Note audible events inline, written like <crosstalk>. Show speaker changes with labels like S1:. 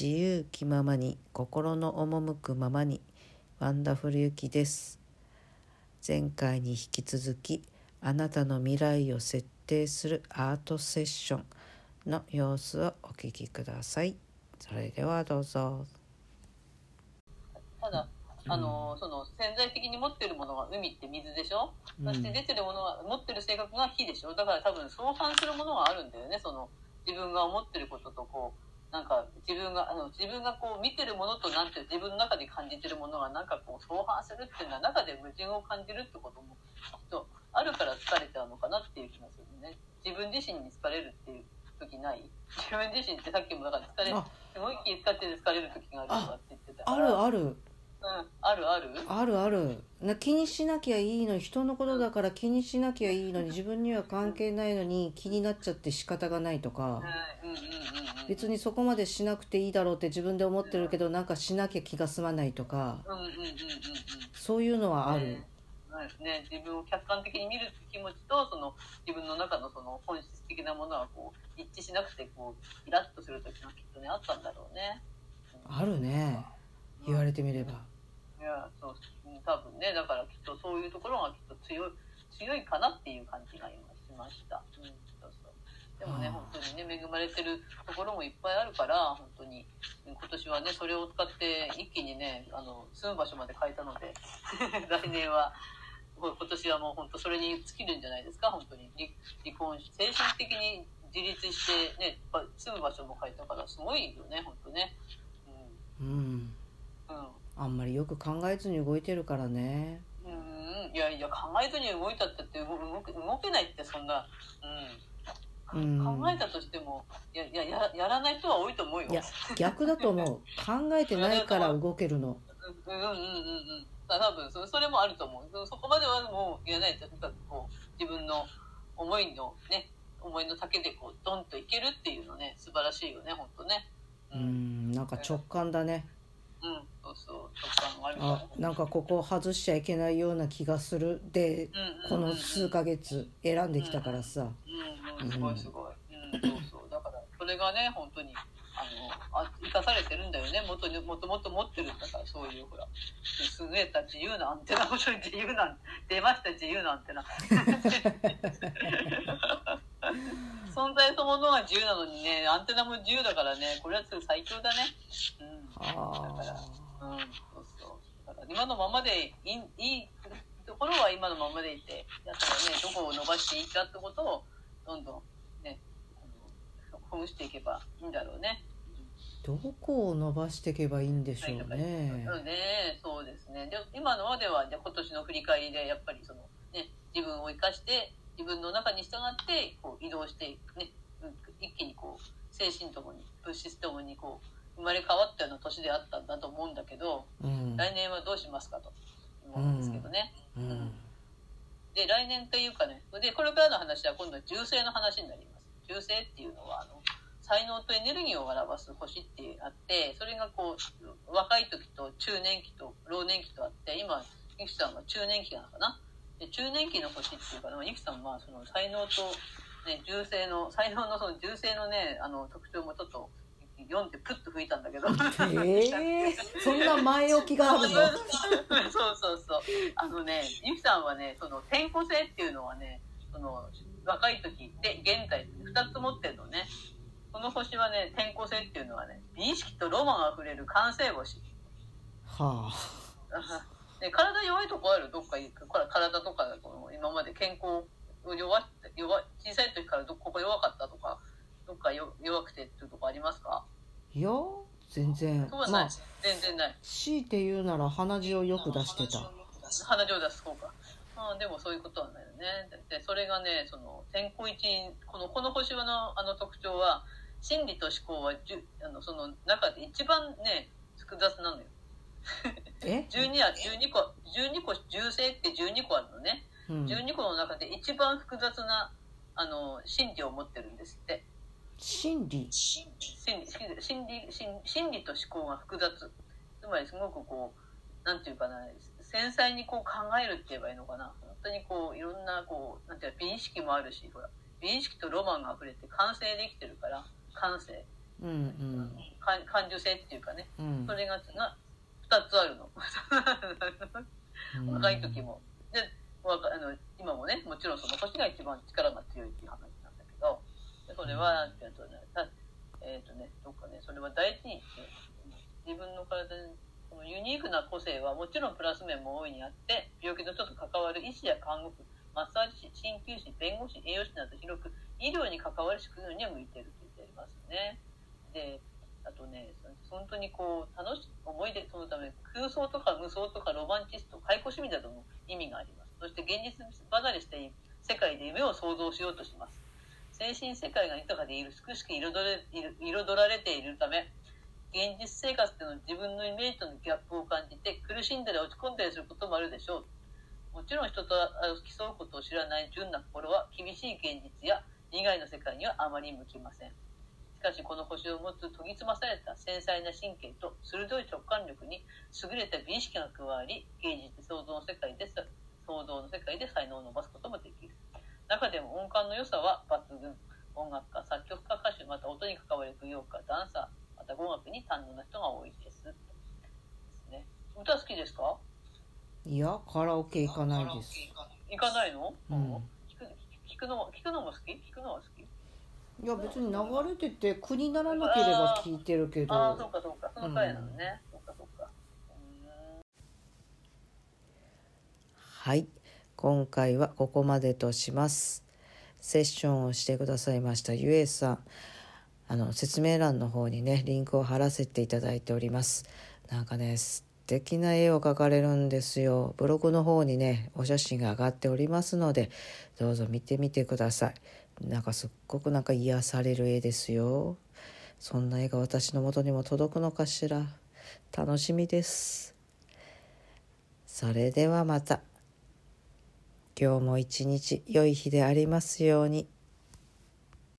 S1: 自由気ままに心の赴くままにワンダフルゆきです。前回に引き続きあなたの未来を設定するアートセッションの様子をお聞きください。それではどうぞ。
S2: ただあの、その潜在的に持ってるものが海って水でしょ、そして出てるものは持ってる性格が火でしょ？だから多分相反するものがあるんだよね。その自分が思ってることとこうなんか自分があの自分がこう見てるものとなんて自分の中で感じてるものがなんかこう相反するっていうのは中で矛盾を感じるってこともきっとあるから疲れちゃうのかなっていう気がするね。自分自身に疲れるっていう時ない？自分自身ってさっきもだから疲れ
S1: あ。
S2: すごい気使ってて疲れる時があるとかって言ってたか
S1: あ
S2: ら
S1: るある。
S2: うん、あるある。
S1: あるある。な気にしなきゃいいのに人のことだから気にしなきゃいいのに自分には関係ないのに気になっちゃって仕方がないとか。
S2: うんうんうんうんうん
S1: 別にそこまでしなくていいだろうって自分で思ってるけどなんかしなきゃ気が済まないとか
S2: うんうんうんうんうん。
S1: そういうのはある。
S2: ねそうですね。自分を客観的に見る気持ちとその自分の中のその本質的なものはこう一致しなくてこうイラッとする時がきっとねあったんだろうね。
S1: あるね。言われてみれば。
S2: いやそううん多分ね。だからきっとそういうところがきっと強い強いかなっていう感じが今しました。うんそうそうでもね本当にね恵まれてるところもいっぱいあるから本当に。今年はねそれを使って一気にねあの住む場所まで変えたので <laughs> 来年はこ今年はもう本当それに尽きるんじゃないですか本当に。離離婚し精神的に自立してねば住む場所も変えたからすごいよね本当ね。
S1: うん。
S2: うん。うん。
S1: あんまりよく考えずに動いてるからね。
S2: うん。いやいや考えずに動いたって動けないってそんな、うん、
S1: うん。
S2: 考えたとしてもいやいやややらない人は多いと思うよ。
S1: いや逆だと思う。<laughs> 考えてないから動けるの。
S2: うんうんうんうん多分そそれもあると思う。そそこまではもうやらない。となんかこう自分の思いのね思いの丈でこうドンといけるっていうのね素晴らしいよね本当ね。
S1: うん。なんか直感だね。
S2: うん、そうそう。直感があ
S1: なんかここ外しちゃいけないような気がする。で
S2: うんうんうんうん。
S1: この数ヶ月選んできたからさ。
S2: うんうん、すごいすごい。うん、そうそう。だから、それがね、本当に、あの、あ生かされてるんだよね。もとに、もともと持ってるんだから、そういう、ほら、優れた自由なアンテナ、本当に自由なん、出ました、自由なアンテナ。<laughs> 存在そのものが自由なのにね、アンテナも自由だからね、これは最強だね。うん。
S1: あ
S2: だから、うん、そうそう。だから今のままでいいいいところは今のままでいて、だからね、どこを伸ばしていいかってことを、どんどんね、あのほぐしていけばいいんだろうね。
S1: どこを伸ばしていけばいいんでしょうね
S2: うんね、そうですね。で今のまでは、じ今年の振り返りで、やっぱりその、ね、自分を生かして、自分の中に従って、こう移動して、ね、うん一気にこう、精神ともに、物質ともにこう、生まれ変わったような年であったんだと思うんだけど、
S1: うん
S2: 来年はどうしますかと思うんですけどね。
S1: うん
S2: で、来年というかね、で、これからの話は今度は重星の話になります。重星っていうのは、あの、才能とエネルギーを表す星ってあって、それがこう、若い時と中年期と老年期とあって、今、ゆきさんは中年期なのかな？で中年期の星っていうか、ゆきさんはその才能と、ね、重星の、才能のその重星のね、あの、特徴もちょっと、読んでプッと吹いたんだけど。
S1: ええ <laughs> そんな前置きがあるの？<laughs>
S2: そうそうそう。あのね、ゆきさんはね、その転校性っていうのはね、その若い時で現在二つ持ってるのね。この星はね、転校性っていうのはね、美意識とロマンあふれる完成星。
S1: は
S2: で <laughs> 体弱いとこあるどっか体とかこの今まで健康弱って弱小さい時からどここ弱かったとかどっかよ弱くてっていうとこありますか？
S1: あいや全然まあ
S2: 全然ない
S1: 強いて言うなら鼻血をよく出してた
S2: 鼻血を出す方か。あでもそういうことはないよね。で、それがね、その、天候一員、この、この星のあの特徴は、心理と思考はじゅ、あの、その中で一番ね、複雑なのよ。
S1: え、<laughs>
S2: 12は、12個、12個、重星って12個あるのね。
S1: うん、
S2: 12個の中で一番複雑な、あの、心理を持ってるんですって。
S1: 心理。
S2: 心理、心理、心理、心心理と思考が複雑。つまりすごくこう、なんていうかな、繊細にこう考えるって言えばいいのかな。本当にこう、いろんなこう、なんていうか、美意識もあるし、ほら、美意識とロマンが溢れて完成できてるから、感性。
S3: うんうん。
S2: 感感受性っていうかね。
S3: うん。
S2: それがが2つあるの。
S3: うん。
S2: 若い時も。で若あの今もねもちろんその年が一番力が強いっていう話それはなんていうとねえっ、とねどっかねそれは大事に自分の体にこのユニークな個性はもちろんプラス面も大いにあって病気の人と関わる医師や看護婦マッサージ師鍼灸師弁護士栄養士など広く医療に関わる職業には向いてるって言っていますね。であとね本当にこう楽しい思い出そのため空想とか無双とかロマンチスト解雇趣味などの意味があります。そして現実離れして世界で夢を創造しようとします。精神世界が豊かでいる美しく彩れ彩られているため現実生活での自分のイメージとのギャップを感じて苦しんだり落ち込んだりすることもあるでしょう。もちろん人と競うことを知らない純な心は厳しい現実や利害の世界にはあまり向きません。しかしこの星を持つ研ぎ澄まされた繊細な神経と鋭い直感力に優れた美意識が加わり芸術創造の世界で創造の世界で才能を伸ばすこともできる。中でも音感の良さは抜群。音楽家作曲家歌手また音に関わる舞踊家ダンサーまた語学に堪能な人が多いです。ですね。歌好きですか？
S3: いやカラオケ行かないです。
S2: 行かないの、
S3: うん。
S2: 聞く聞くのも聞くのも好き？聞くのは好き？
S3: いや別に流れてて苦にならなければ聞いてるけど。
S2: ああそうかそうか。その回なのね、そうかそうか。うーん
S3: はい今回はここまでとします。セッションをしてくださいましたゆえさん。あの説明欄の方にねリンクを貼らせていただいております。なんかね素敵な絵を描かれるんですよ。ブログの方にねお写真が上がっておりますのでどうぞ見てみてください。なんかすっごくなんか癒される絵ですよ。そんな絵が私の元にも届くのかしら。楽しみです。それではまた。今日も一日良い日でありますように。